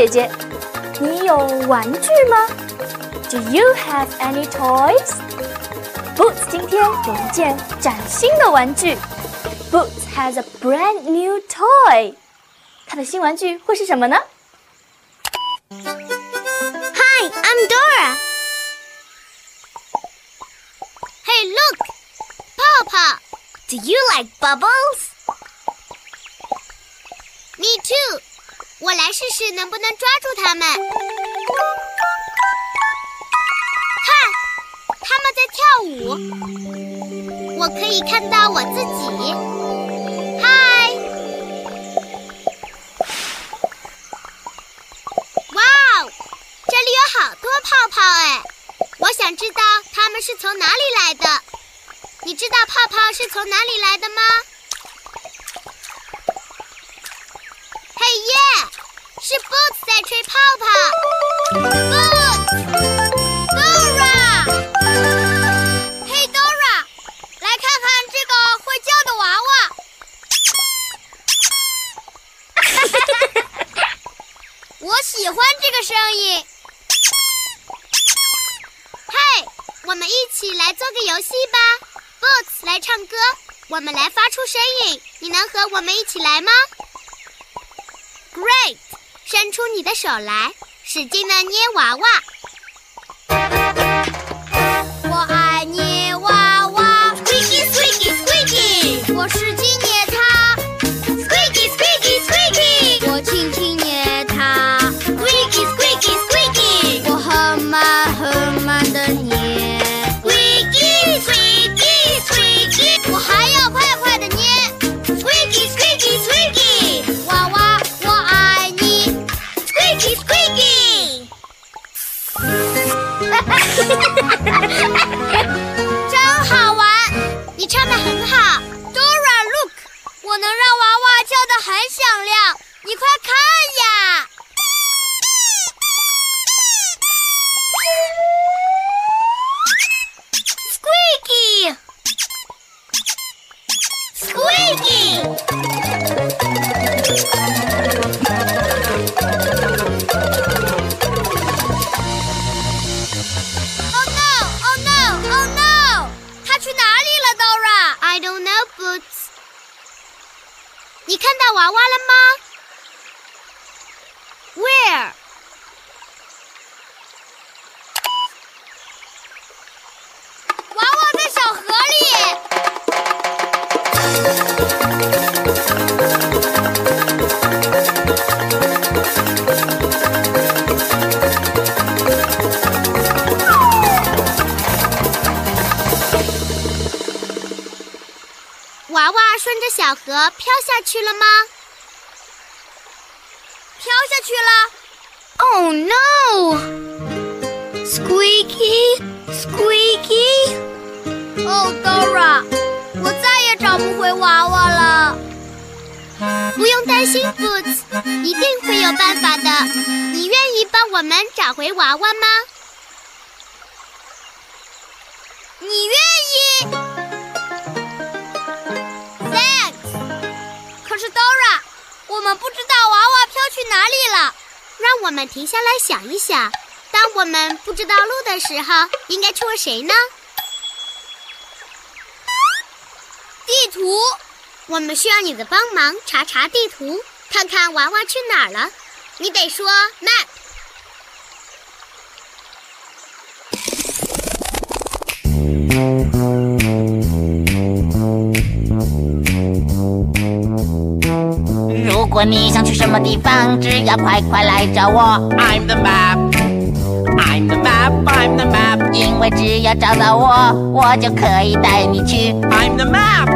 姐姐，你有玩具吗？Do you have any toys? Boots 今天有一件崭新的玩具。Boots has a brand new toy。他的新玩具会是什么呢？Hi, I'm Dora. Hey, look, 泡泡。Do you like bubbles? Me too. 我来试试能不能抓住它们。看，他们在跳舞。我可以看到我自己。嗨！哇哦，这里有好多泡泡哎！我想知道它们是从哪里来的。你知道泡泡是从哪里来的吗？是 Boots 在吹泡泡。Boots，Dora，嘿，Dora，来看看这个会叫的娃娃。我喜欢这个声音。嘿，我们一起来做个游戏吧。Boots 来唱歌，我们来发出声音。你能和我们一起来吗？Great。伸出你的手来，使劲的捏娃娃。的很响亮，你快看呀！你看到娃娃了吗？Where？娃娃在小河里。小河飘下去了吗？飘下去了。Oh no! Squeaky, squeaky. Oh Dora，我再也找不回娃娃了。不用担心，Boots，一定会有办法的。你愿意帮我们找回娃娃吗？哪里了，让我们停下来想一想。当我们不知道路的时候，应该去问谁呢？地图，我们需要你的帮忙，查查地图，看看娃娃去哪儿了。你得说 map。果你想去什么地方，只要快快来找我。I'm the map, I'm the map, I'm the map。因为只要找到我，我就可以带你去。I'm the map,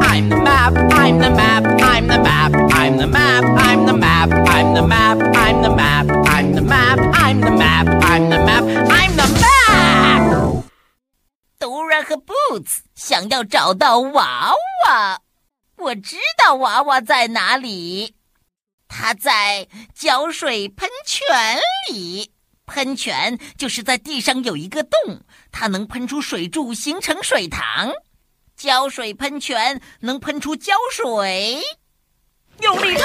I'm the map, I'm the map, I'm the map, I'm the map, I'm the map, I'm the map, I'm the map, I'm the map, I'm the map, I'm the map, I'm the map。Dora 和 Boots 想要找到娃娃。我知道娃娃在哪里，它在浇水喷泉里。喷泉就是在地上有一个洞，它能喷出水柱，形成水塘。浇水喷泉能喷出胶水，用力喷！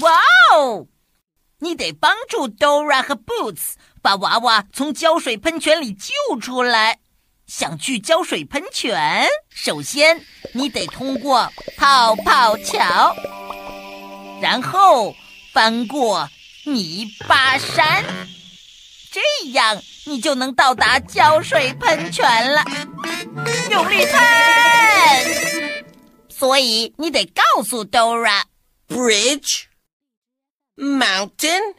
哇哦！你得帮助 Dora 和 Boots 把娃娃从浇水喷泉里救出来。想去浇水喷泉，首先你得通过泡泡桥，然后翻过泥巴山，这样你就能到达浇水喷泉了。用力喷！所以你得告诉 Dora：Bridge, mountain,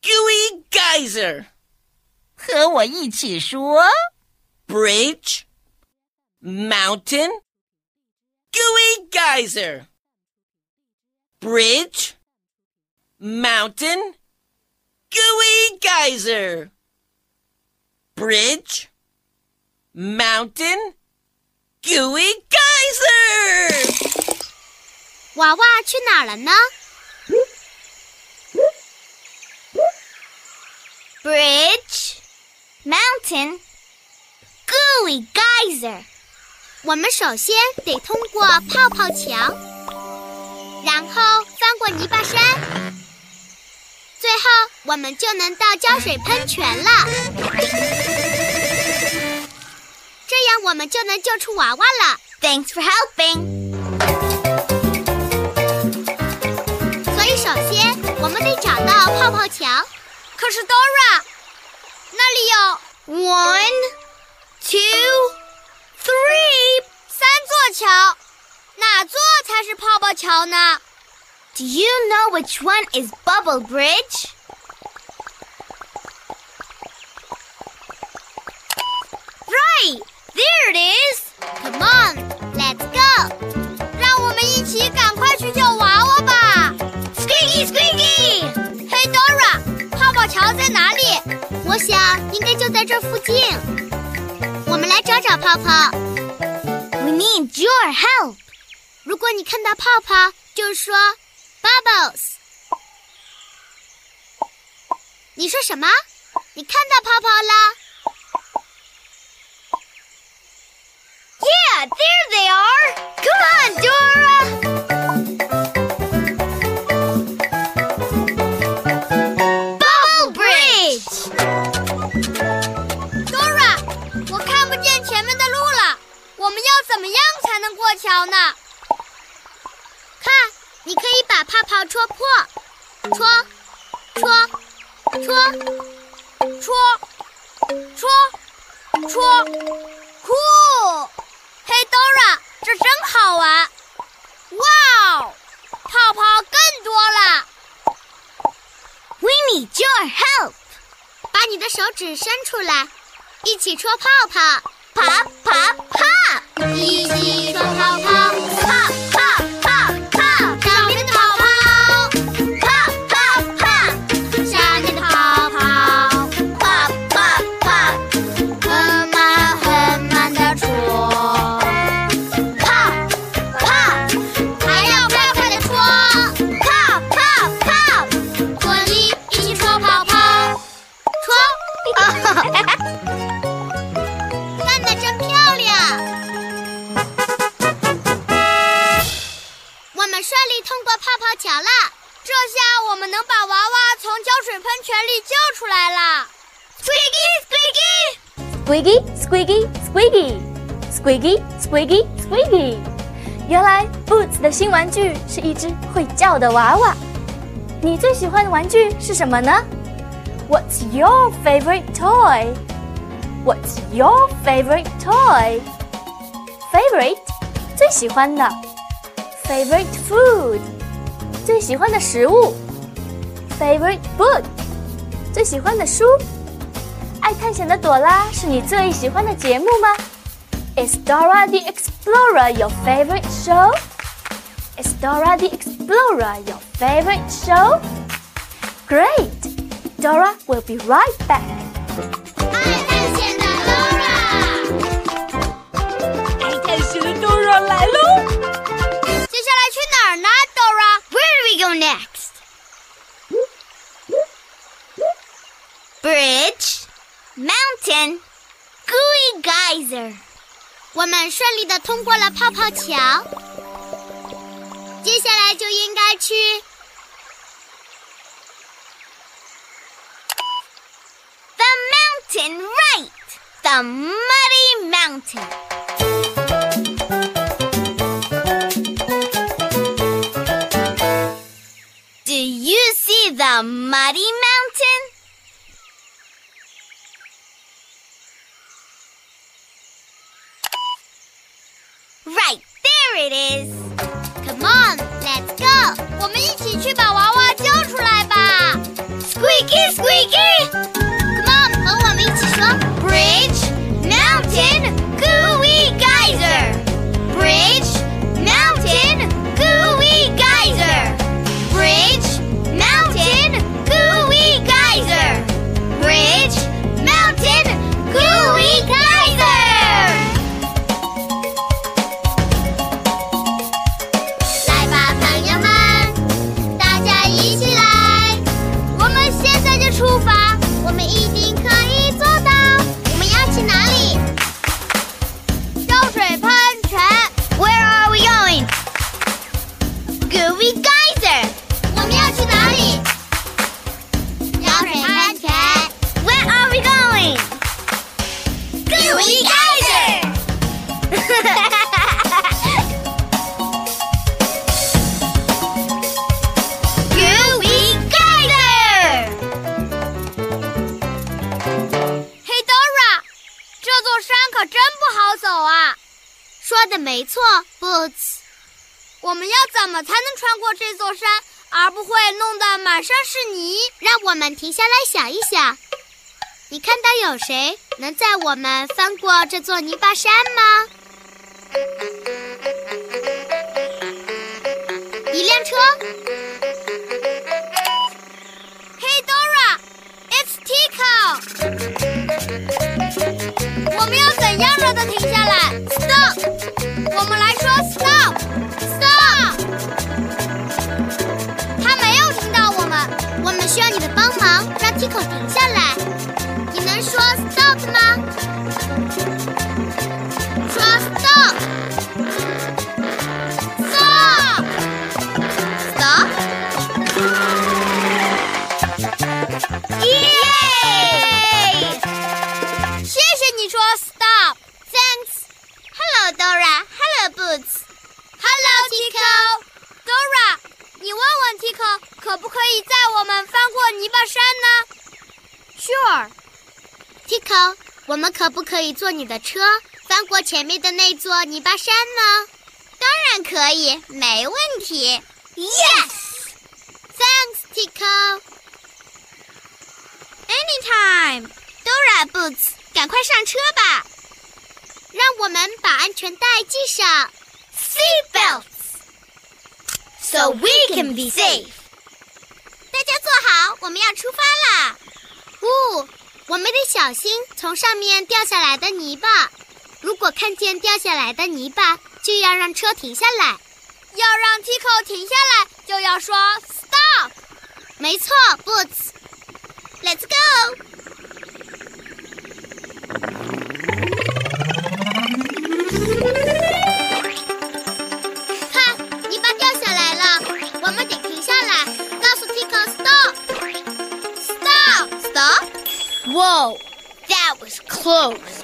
gooey geyser。和我一起说。bridge, mountain, gooey geyser. Bridge, mountain, gooey geyser. Bridge, mountain, gooey geyser. 娃娃去哪儿了呢？Bridge, mountain. Gooey geyser，我们首先得通过泡泡桥，然后翻过泥巴山，最后我们就能到胶水喷泉了。这样我们就能救出娃娃了。Thanks for helping。所以首先我们得找到泡泡桥。可是 Dora，那里有 one。Two, three，三座桥，哪座才是泡泡桥呢？Do you know which one is Bubble Bridge? Right, there it is. Come on, let's go. 让我们一起赶快去救娃娃吧。Squeaky, Squeaky. Hey Dora，泡泡桥在哪里？我想应该就在这附近。 我们来找找泡泡。We need your help。如果你看到泡泡，就说 bubbles。你说什么？你看到泡泡了？Yeah, there they are. 洗车泡泡。来 Boots 的新玩具是一只会叫的娃娃。你最喜欢的玩具是什么呢？What's your favorite toy? What's your favorite toy? Favorite 最喜欢的 favorite food，最喜欢的食物；favorite book，最喜欢的书。爱探险的朵拉是你最喜欢的节目吗？Is Dora the Explorer Explorer your favorite show? Is Dora the Explorer your favorite show? Great! Dora will be right back. Dora! 我们顺利的通过了泡泡桥，接下来就应该去 the mountain, right? The muddy mountain. Do you see the muddy mountain? Right, there it is. Come on, let's go. 我们一起去把娃 We Geyser。我们要去哪里？要怎么才能穿过这座山，而不会弄得满山是泥？让我们停下来想一想。你看到有谁能载我们翻过这座泥巴山吗？一辆车。可不可以载我们翻过泥巴山呢？Sure。Tico，我们可不可以坐你的车翻过前面的那座泥巴山呢？当然可以，没问题。Yes。Thanks, Tico. Anytime. Dora Boots，赶快上车吧！让我们把安全带系上，seat belts, so we can be safe. 大家坐好，我们要出发啦！呜，我们得小心从上面掉下来的泥巴。如果看见掉下来的泥巴，就要让车停下来。要让 Tico 停下来，就要说 stop。没错，Boots。Let's go。Close.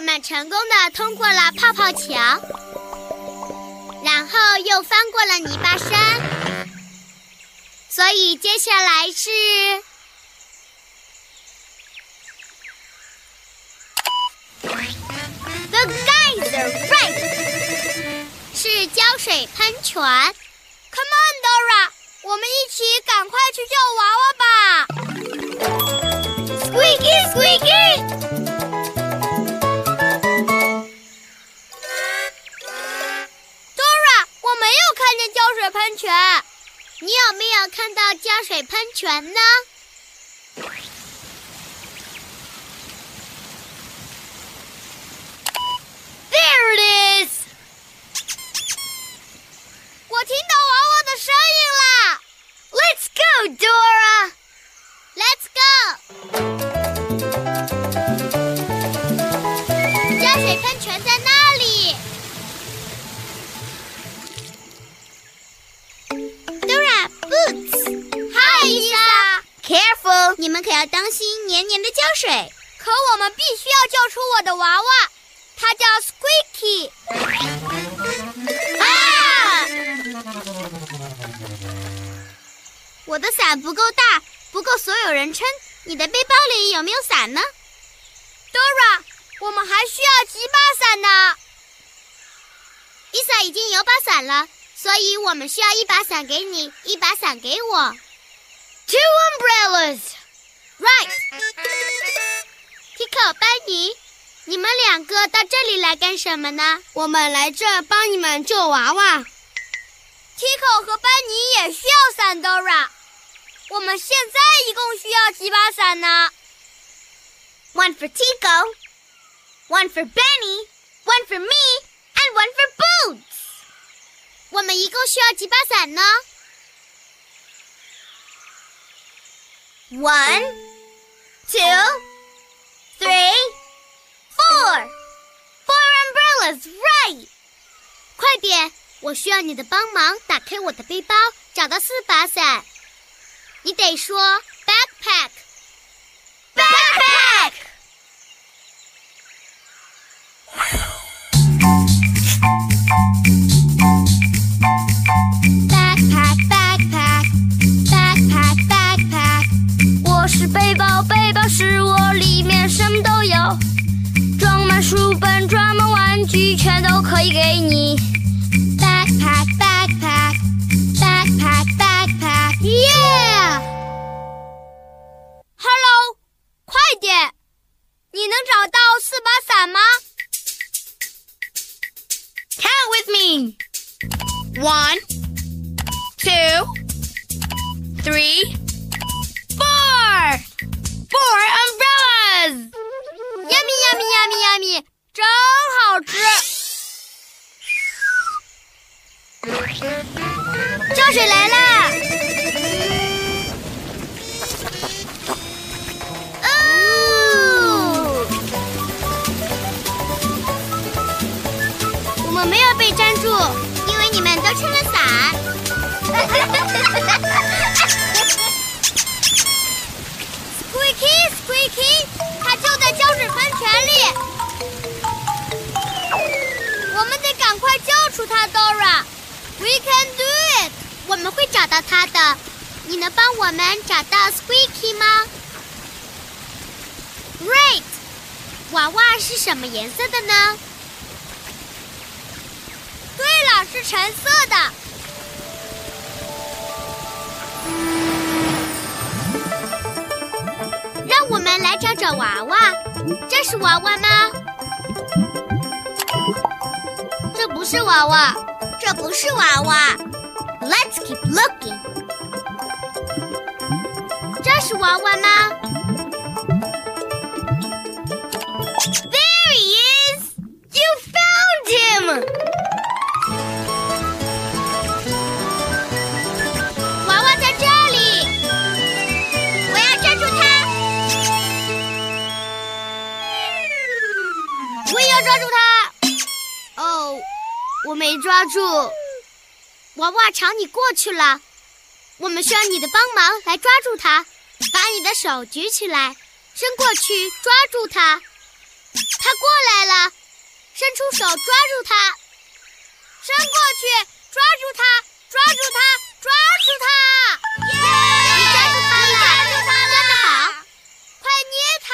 我们成功的通过了泡泡墙，然后又翻过了泥巴山，所以接下来是 the geyser right，是浇水喷泉。Come on, Dora，我们一起赶快去救娃娃吧！Squeaky, squeaky。喷泉，你有没有看到加水喷泉呢？伞不够大，不够所有人撑。你的背包里有没有伞呢？Dora，我们还需要几把伞呢？Isa 已经有把伞了，所以我们需要一把伞给你，一把伞给我。Two umbrellas, right? Tico、班尼，你们两个到这里来干什么呢？我们来这帮你们救娃娃。Tico 和班尼也需要伞，Dora。我们现在一共需要几把伞呢？One for Tico, one for Benny, one for me, and one for Boots。我们一共需要几把伞呢？One, two, three, four. Four umbrellas, right? 快点，我需要你的帮忙，打开我的背包，找到四把伞。 你得说 backpack。with me. One, two, three. Four umbrellas! Yummy, yummy, yummy, yummy! 真好吃！浇水来啦！ 为你们都撑了伞。Squeaky，Squeaky，它就在胶水喷泉里，我们得赶快救出它，Dora。We can do it，我们会找到它的。你能帮我们找到 Squeaky 吗？Great，娃娃是什么颜色的呢？对了，是橙色的。让我们来找找娃娃，这是娃娃吗？这不是娃娃，这不是娃娃。Let's keep looking。这是娃娃吗抓住。娃娃朝你过去了，我们需要你的帮忙来抓住它。把你的手举起来，伸过去抓住它。它过来了，伸出手抓住它，伸过去抓住它，抓住它，抓住它！耶！你抓住它了，抓住它了，干得好！快捏它！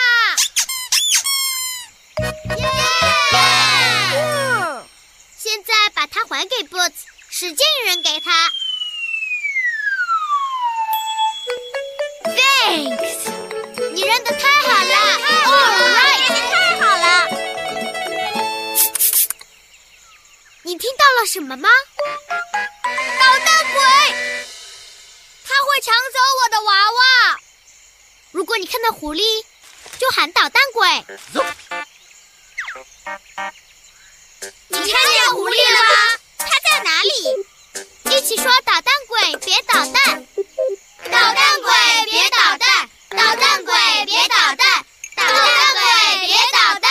耶！现在把它还给 Boots，使劲扔给他。Thanks，你扔的太好了，All right，太好了。你听到了什么吗？捣蛋鬼！他会抢走我的娃娃。如果你看到狐狸，就喊捣蛋鬼。看见狐狸了吗？它在哪里？一起说捣蛋鬼，别捣蛋。捣蛋鬼，别捣蛋！捣蛋鬼，别捣蛋！捣蛋鬼，别捣蛋！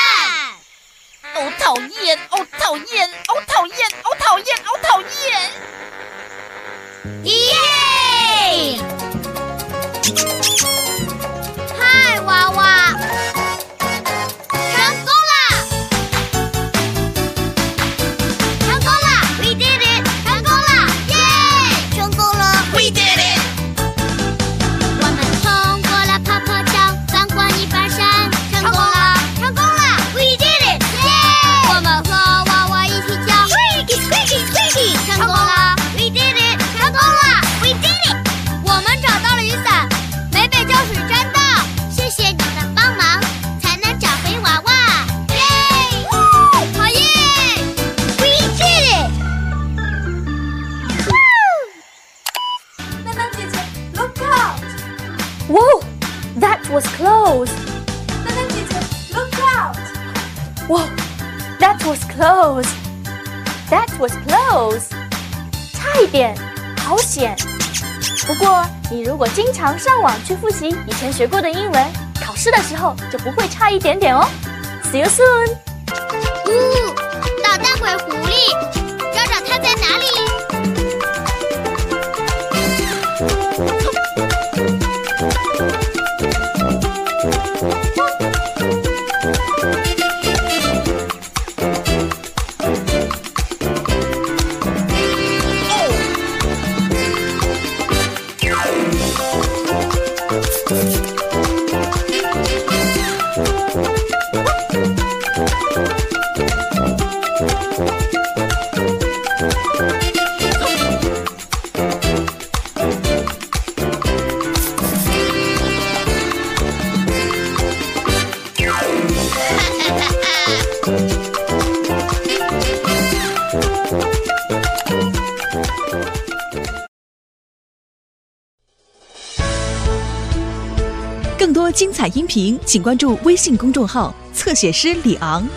哦，讨厌！哦，讨厌！哦，讨厌！哦，讨厌！哦，讨厌！耶！Was close. 囡囡姐姐，Look out! Whoa, that was close. That was close. 差一点，好险！不过你如果经常上网去复习以前学过的英文，考试的时候就不会差一点点哦。See you soon. 呜，捣蛋鬼狐狸，找找它在哪里？音频，请关注微信公众号“侧写师李昂”。